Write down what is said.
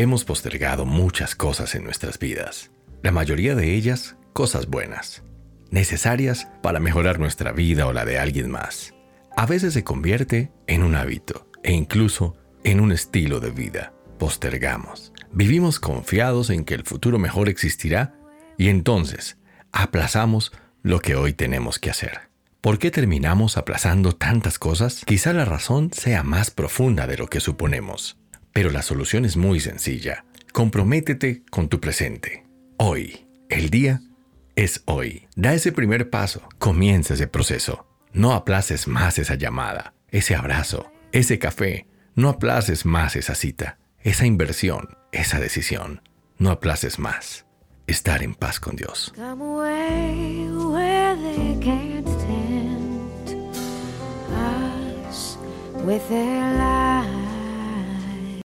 Hemos postergado muchas cosas en nuestras vidas, la mayoría de ellas cosas buenas, necesarias para mejorar nuestra vida o la de alguien más. A veces se convierte en un hábito e incluso en un estilo de vida. Postergamos. Vivimos confiados en que el futuro mejor existirá y entonces aplazamos lo que hoy tenemos que hacer. ¿Por qué terminamos aplazando tantas cosas? Quizá la razón sea más profunda de lo que suponemos. Pero la solución es muy sencilla. Comprométete con tu presente. Hoy. El día es hoy. Da ese primer paso. Comienza ese proceso. No aplaces más esa llamada, ese abrazo, ese café. No aplaces más esa cita, esa inversión, esa decisión. No aplaces más. Estar en paz con Dios.